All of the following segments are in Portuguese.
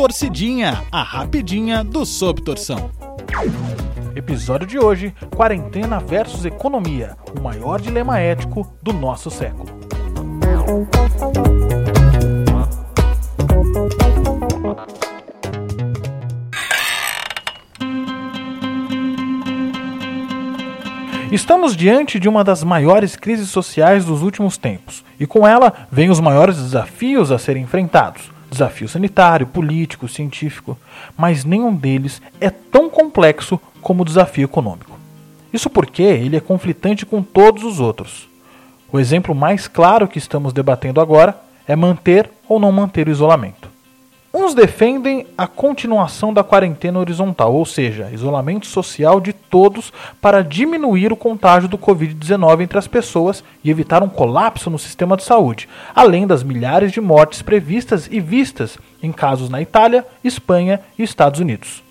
Torcidinha, a rapidinha do Sob Torção. Episódio de hoje: Quarentena versus Economia, o maior dilema ético do nosso século. Estamos diante de uma das maiores crises sociais dos últimos tempos, e com ela vêm os maiores desafios a serem enfrentados desafio sanitário, político, científico, mas nenhum deles é tão complexo como o desafio econômico. Isso porque ele é conflitante com todos os outros. O exemplo mais claro que estamos debatendo agora é manter ou não manter o isolamento. Uns defendem a continuação da quarentena horizontal, ou seja, isolamento social de todos para diminuir o contágio do Covid-19 entre as pessoas e evitar um colapso no sistema de saúde, além das milhares de mortes previstas e vistas em casos na Itália, Espanha e Estados Unidos.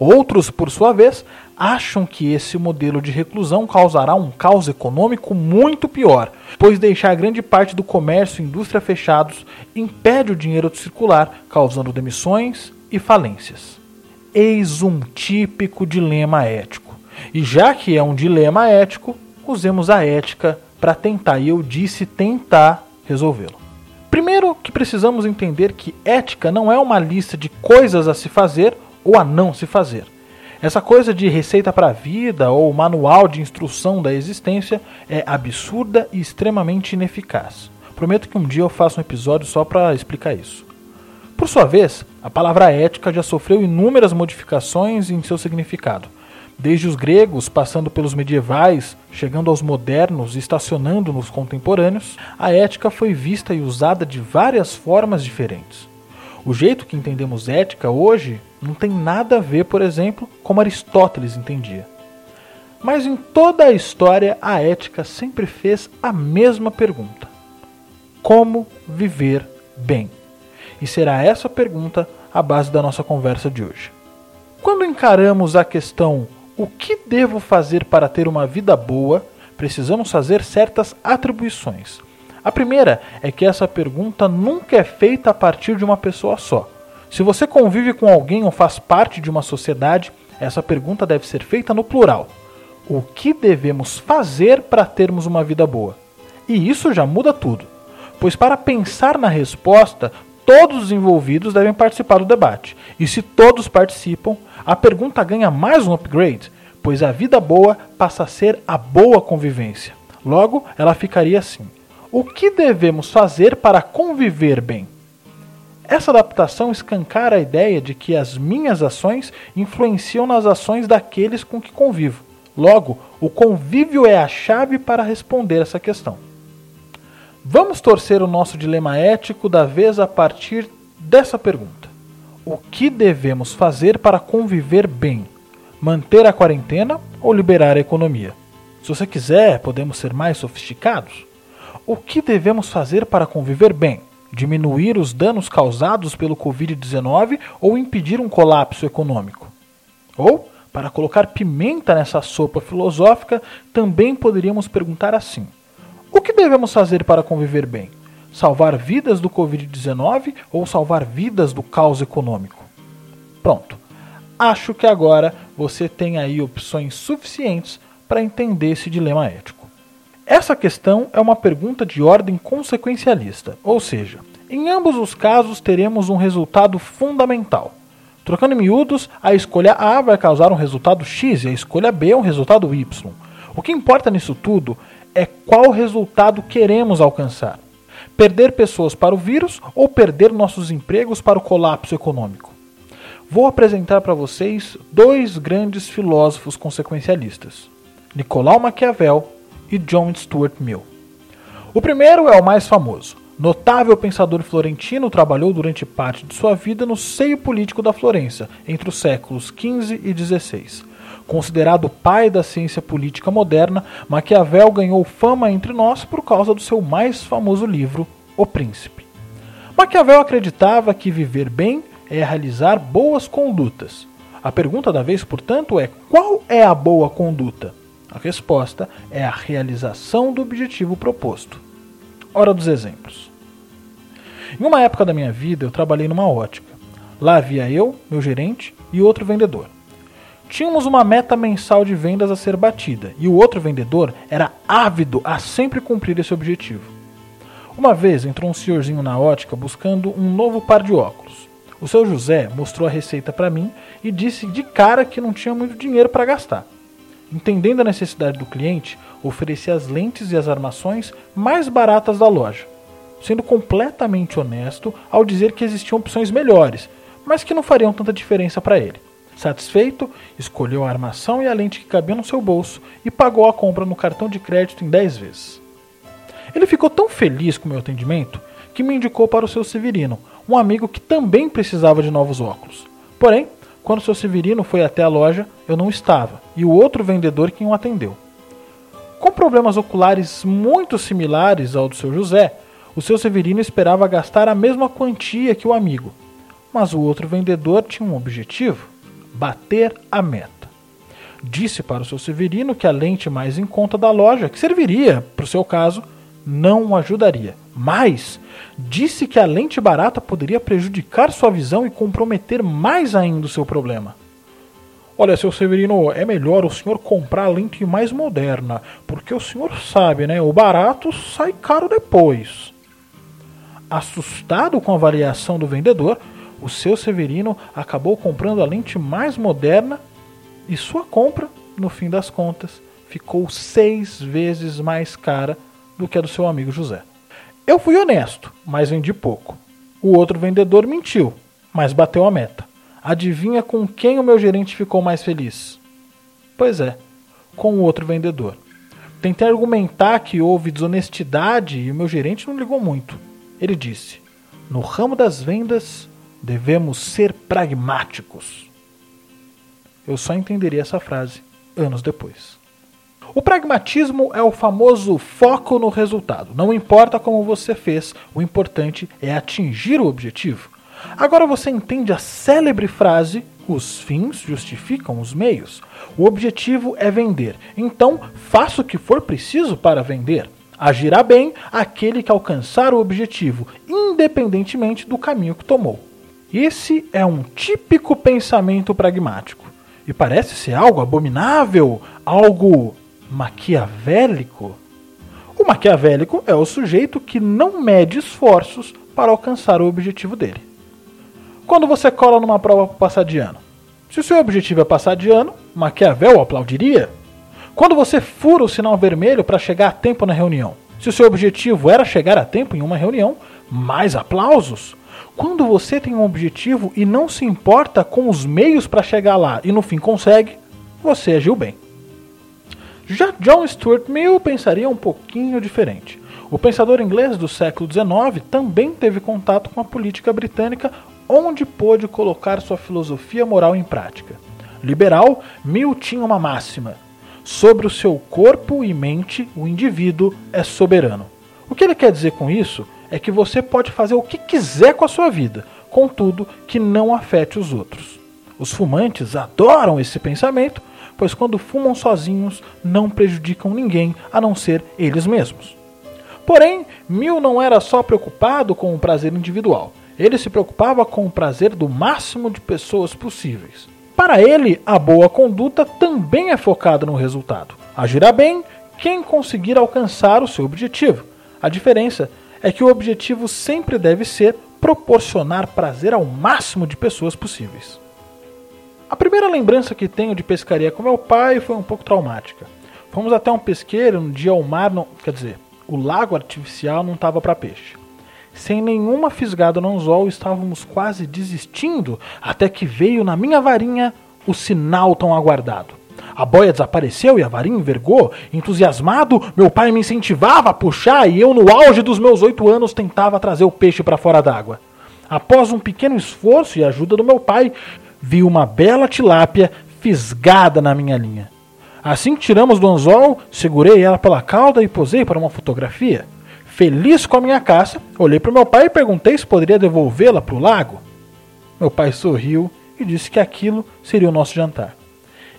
Outros, por sua vez, acham que esse modelo de reclusão causará um caos econômico muito pior, pois deixar grande parte do comércio e indústria fechados impede o dinheiro de circular, causando demissões e falências. Eis um típico dilema ético. E já que é um dilema ético, usemos a ética para tentar, e eu disse tentar resolvê-lo. Primeiro que precisamos entender que ética não é uma lista de coisas a se fazer ou a não se fazer. Essa coisa de receita para a vida ou manual de instrução da existência é absurda e extremamente ineficaz. Prometo que um dia eu faço um episódio só para explicar isso. Por sua vez, a palavra ética já sofreu inúmeras modificações em seu significado. Desde os gregos, passando pelos medievais, chegando aos modernos e estacionando nos contemporâneos, a ética foi vista e usada de várias formas diferentes. O jeito que entendemos ética hoje não tem nada a ver, por exemplo, como Aristóteles entendia. Mas em toda a história, a ética sempre fez a mesma pergunta: Como viver bem? E será essa pergunta a base da nossa conversa de hoje. Quando encaramos a questão o que devo fazer para ter uma vida boa, precisamos fazer certas atribuições a primeira é que essa pergunta nunca é feita a partir de uma pessoa só. Se você convive com alguém ou faz parte de uma sociedade, essa pergunta deve ser feita no plural. O que devemos fazer para termos uma vida boa? E isso já muda tudo, pois para pensar na resposta, todos os envolvidos devem participar do debate. E se todos participam, a pergunta ganha mais um upgrade, pois a vida boa passa a ser a boa convivência. Logo, ela ficaria assim: o que devemos fazer para conviver bem? Essa adaptação escancara a ideia de que as minhas ações influenciam nas ações daqueles com que convivo. Logo, o convívio é a chave para responder essa questão. Vamos torcer o nosso dilema ético da vez a partir dessa pergunta: O que devemos fazer para conviver bem? Manter a quarentena ou liberar a economia? Se você quiser, podemos ser mais sofisticados. O que devemos fazer para conviver bem? Diminuir os danos causados pelo Covid-19 ou impedir um colapso econômico? Ou, para colocar pimenta nessa sopa filosófica, também poderíamos perguntar assim: o que devemos fazer para conviver bem? Salvar vidas do Covid-19 ou salvar vidas do caos econômico? Pronto. Acho que agora você tem aí opções suficientes para entender esse dilema ético. Essa questão é uma pergunta de ordem consequencialista, ou seja, em ambos os casos teremos um resultado fundamental. Trocando em miúdos, a escolha A vai causar um resultado X e a escolha B um resultado Y. O que importa nisso tudo é qual resultado queremos alcançar. Perder pessoas para o vírus ou perder nossos empregos para o colapso econômico? Vou apresentar para vocês dois grandes filósofos consequencialistas: Nicolau Maquiavel e John Stuart Mill. O primeiro é o mais famoso. Notável pensador florentino, trabalhou durante parte de sua vida no seio político da Florença, entre os séculos XV e XVI. Considerado o pai da ciência política moderna, Maquiavel ganhou fama entre nós por causa do seu mais famoso livro, O Príncipe. Maquiavel acreditava que viver bem é realizar boas condutas. A pergunta da vez, portanto, é: qual é a boa conduta? A resposta é a realização do objetivo proposto. Hora dos exemplos. Em uma época da minha vida, eu trabalhei numa ótica. Lá havia eu, meu gerente e outro vendedor. Tínhamos uma meta mensal de vendas a ser batida e o outro vendedor era ávido a sempre cumprir esse objetivo. Uma vez entrou um senhorzinho na ótica buscando um novo par de óculos. O seu José mostrou a receita para mim e disse de cara que não tinha muito dinheiro para gastar. Entendendo a necessidade do cliente, ofereci as lentes e as armações mais baratas da loja, sendo completamente honesto ao dizer que existiam opções melhores, mas que não fariam tanta diferença para ele. Satisfeito, escolheu a armação e a lente que cabia no seu bolso e pagou a compra no cartão de crédito em 10 vezes. Ele ficou tão feliz com o meu atendimento que me indicou para o seu Severino, um amigo que também precisava de novos óculos. Porém, quando o seu Severino foi até a loja, eu não estava, e o outro vendedor quem o atendeu. Com problemas oculares muito similares ao do seu José, o seu Severino esperava gastar a mesma quantia que o amigo. Mas o outro vendedor tinha um objetivo: bater a meta. Disse para o seu Severino que a lente mais em conta da loja, que serviria para o seu caso, não ajudaria. Mas disse que a lente barata poderia prejudicar sua visão e comprometer mais ainda o seu problema. Olha, seu Severino, é melhor o senhor comprar a lente mais moderna, porque o senhor sabe, né? O barato sai caro depois. Assustado com a avaliação do vendedor, o seu Severino acabou comprando a lente mais moderna e sua compra, no fim das contas, ficou seis vezes mais cara do que a do seu amigo José. Eu fui honesto, mas vendi pouco. O outro vendedor mentiu, mas bateu a meta. Adivinha com quem o meu gerente ficou mais feliz? Pois é, com o outro vendedor. Tentei argumentar que houve desonestidade e o meu gerente não ligou muito. Ele disse: No ramo das vendas, devemos ser pragmáticos. Eu só entenderia essa frase anos depois. O pragmatismo é o famoso foco no resultado. Não importa como você fez, o importante é atingir o objetivo. Agora você entende a célebre frase: os fins justificam os meios. O objetivo é vender, então faça o que for preciso para vender. Agirá bem aquele que alcançar o objetivo, independentemente do caminho que tomou. Esse é um típico pensamento pragmático. E parece ser algo abominável, algo maquiavélico? O maquiavélico é o sujeito que não mede esforços para alcançar o objetivo dele. Quando você cola numa prova para passar de ano, se o seu objetivo é passar de ano, Maquiavel aplaudiria. Quando você fura o sinal vermelho para chegar a tempo na reunião, se o seu objetivo era chegar a tempo em uma reunião, mais aplausos. Quando você tem um objetivo e não se importa com os meios para chegar lá e no fim consegue, você agiu bem. Já John Stuart Mill pensaria um pouquinho diferente. O pensador inglês do século XIX também teve contato com a política britânica, onde pôde colocar sua filosofia moral em prática. Liberal, Mill tinha uma máxima: sobre o seu corpo e mente, o indivíduo é soberano. O que ele quer dizer com isso é que você pode fazer o que quiser com a sua vida, contudo que não afete os outros. Os fumantes adoram esse pensamento pois quando fumam sozinhos não prejudicam ninguém a não ser eles mesmos. Porém, Mill não era só preocupado com o prazer individual, ele se preocupava com o prazer do máximo de pessoas possíveis. Para ele, a boa conduta também é focada no resultado. Agirá bem quem conseguir alcançar o seu objetivo. A diferença é que o objetivo sempre deve ser proporcionar prazer ao máximo de pessoas possíveis. A primeira lembrança que tenho de pescaria com meu pai foi um pouco traumática. Fomos até um pesqueiro, um dia o mar não, quer dizer, o lago artificial não estava para peixe. Sem nenhuma fisgada no anzol, estávamos quase desistindo, até que veio na minha varinha o sinal tão aguardado. A boia desapareceu e a varinha envergou. Entusiasmado, meu pai me incentivava a puxar e eu, no auge dos meus oito anos, tentava trazer o peixe para fora d'água. Após um pequeno esforço e ajuda do meu pai, vi uma bela tilápia fisgada na minha linha. Assim que tiramos do anzol, segurei ela pela cauda e posei para uma fotografia. Feliz com a minha caça, olhei para meu pai e perguntei se poderia devolvê-la para o lago. Meu pai sorriu e disse que aquilo seria o nosso jantar.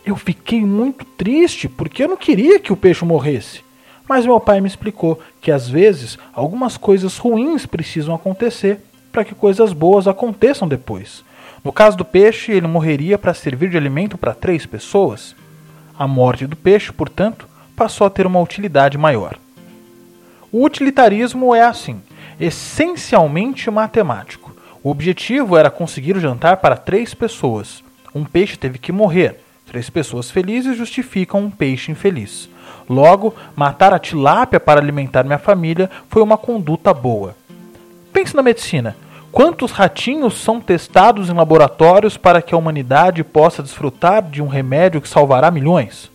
Eu fiquei muito triste porque eu não queria que o peixe morresse. Mas meu pai me explicou que às vezes algumas coisas ruins precisam acontecer para que coisas boas aconteçam depois. No caso do peixe, ele morreria para servir de alimento para três pessoas. A morte do peixe, portanto, passou a ter uma utilidade maior. O utilitarismo é assim, essencialmente matemático. O objetivo era conseguir o jantar para três pessoas. Um peixe teve que morrer. Três pessoas felizes justificam um peixe infeliz. Logo, matar a tilápia para alimentar minha família foi uma conduta boa. Pense na medicina. Quantos ratinhos são testados em laboratórios para que a humanidade possa desfrutar de um remédio que salvará milhões?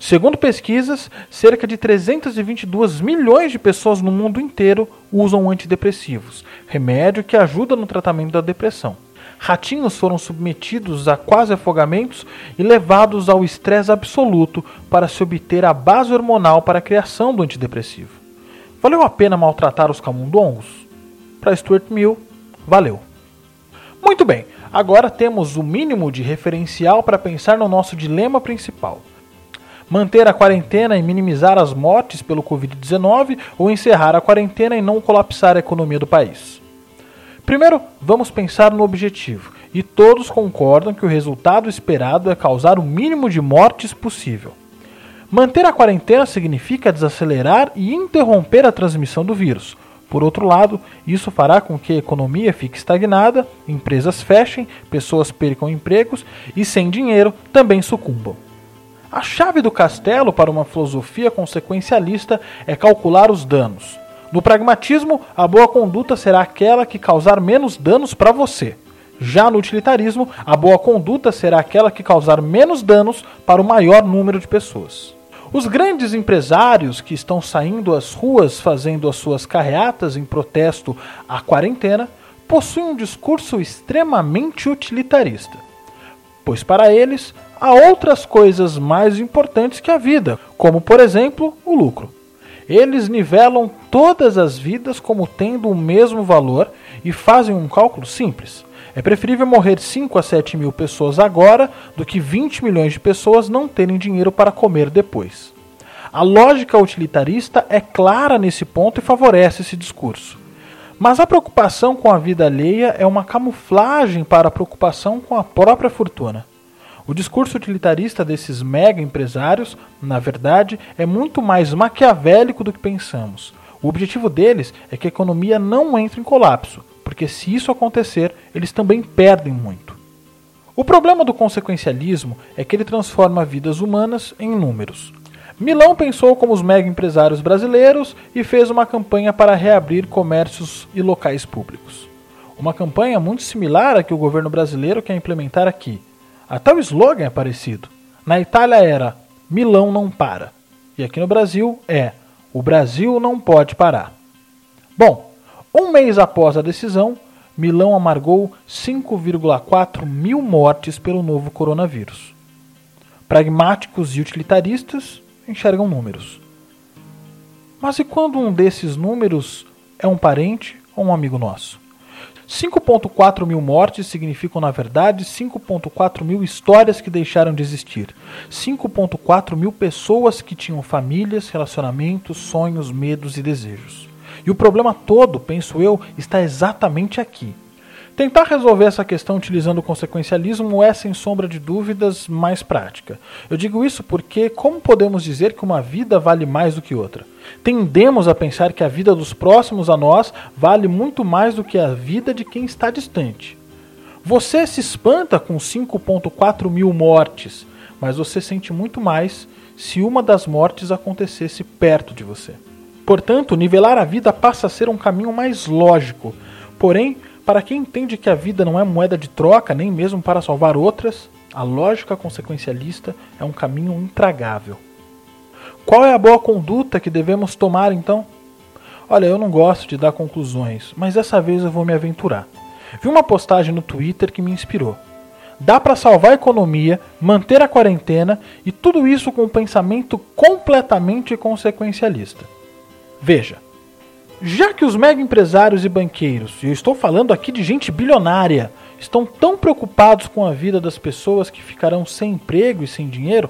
Segundo pesquisas, cerca de 322 milhões de pessoas no mundo inteiro usam antidepressivos, remédio que ajuda no tratamento da depressão. Ratinhos foram submetidos a quase afogamentos e levados ao estresse absoluto para se obter a base hormonal para a criação do antidepressivo. Valeu a pena maltratar os camundongos? Para Stuart Mill, valeu. Muito bem, agora temos o mínimo de referencial para pensar no nosso dilema principal manter a quarentena e minimizar as mortes pelo Covid-19 ou encerrar a quarentena e não colapsar a economia do país. Primeiro, vamos pensar no objetivo, e todos concordam que o resultado esperado é causar o mínimo de mortes possível. Manter a quarentena significa desacelerar e interromper a transmissão do vírus. Por outro lado, isso fará com que a economia fique estagnada, empresas fechem, pessoas percam empregos e, sem dinheiro, também sucumbam. A chave do castelo para uma filosofia consequencialista é calcular os danos. No pragmatismo, a boa conduta será aquela que causar menos danos para você. Já no utilitarismo, a boa conduta será aquela que causar menos danos para o maior número de pessoas. Os grandes empresários que estão saindo às ruas fazendo as suas carreatas em protesto à quarentena possuem um discurso extremamente utilitarista, pois para eles há outras coisas mais importantes que a vida, como por exemplo o lucro. Eles nivelam todas as vidas como tendo o mesmo valor e fazem um cálculo simples. É preferível morrer 5 a 7 mil pessoas agora do que 20 milhões de pessoas não terem dinheiro para comer depois. A lógica utilitarista é clara nesse ponto e favorece esse discurso. Mas a preocupação com a vida alheia é uma camuflagem para a preocupação com a própria fortuna. O discurso utilitarista desses mega empresários, na verdade, é muito mais maquiavélico do que pensamos. O objetivo deles é que a economia não entre em colapso, porque se isso acontecer, eles também perdem muito. O problema do consequencialismo é que ele transforma vidas humanas em números. Milão pensou como os mega empresários brasileiros e fez uma campanha para reabrir comércios e locais públicos. Uma campanha muito similar à que o governo brasileiro quer implementar aqui, até o slogan é parecido. Na Itália era Milão não para. E aqui no Brasil é O Brasil não pode parar. Bom, um mês após a decisão, Milão amargou 5,4 mil mortes pelo novo coronavírus. Pragmáticos e utilitaristas enxergam números. Mas e quando um desses números é um parente ou um amigo nosso? 5,4 mil mortes significam, na verdade, 5,4 mil histórias que deixaram de existir. 5,4 mil pessoas que tinham famílias, relacionamentos, sonhos, medos e desejos. E o problema todo, penso eu, está exatamente aqui. Tentar resolver essa questão utilizando o consequencialismo é, sem sombra de dúvidas, mais prática. Eu digo isso porque, como podemos dizer que uma vida vale mais do que outra? Tendemos a pensar que a vida dos próximos a nós vale muito mais do que a vida de quem está distante. Você se espanta com 5,4 mil mortes, mas você sente muito mais se uma das mortes acontecesse perto de você. Portanto, nivelar a vida passa a ser um caminho mais lógico, porém para quem entende que a vida não é moeda de troca, nem mesmo para salvar outras, a lógica consequencialista é um caminho intragável. Qual é a boa conduta que devemos tomar então? Olha, eu não gosto de dar conclusões, mas dessa vez eu vou me aventurar. Vi uma postagem no Twitter que me inspirou. Dá para salvar a economia, manter a quarentena e tudo isso com um pensamento completamente consequencialista. Veja, já que os mega empresários e banqueiros, e eu estou falando aqui de gente bilionária, estão tão preocupados com a vida das pessoas que ficarão sem emprego e sem dinheiro,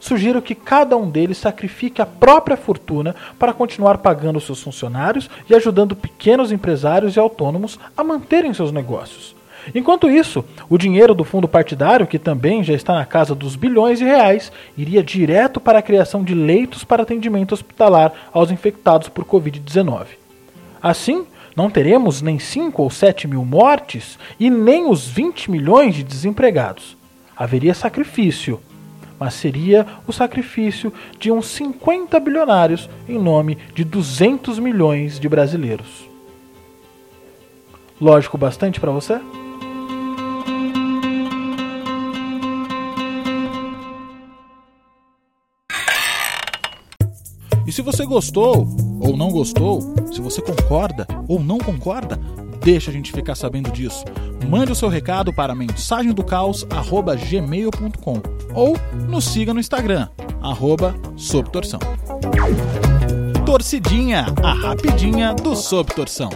sugiro que cada um deles sacrifique a própria fortuna para continuar pagando seus funcionários e ajudando pequenos empresários e autônomos a manterem seus negócios. Enquanto isso, o dinheiro do fundo partidário, que também já está na casa dos bilhões de reais, iria direto para a criação de leitos para atendimento hospitalar aos infectados por Covid-19. Assim, não teremos nem 5 ou 7 mil mortes e nem os 20 milhões de desempregados. Haveria sacrifício, mas seria o sacrifício de uns 50 bilionários em nome de 200 milhões de brasileiros. Lógico bastante para você? Você gostou ou não gostou, se você concorda ou não concorda, deixa a gente ficar sabendo disso. Mande o seu recado para mensagemdocaos@gmail.com ou nos siga no Instagram arroba Torcidinha, a rapidinha do Sob Torção.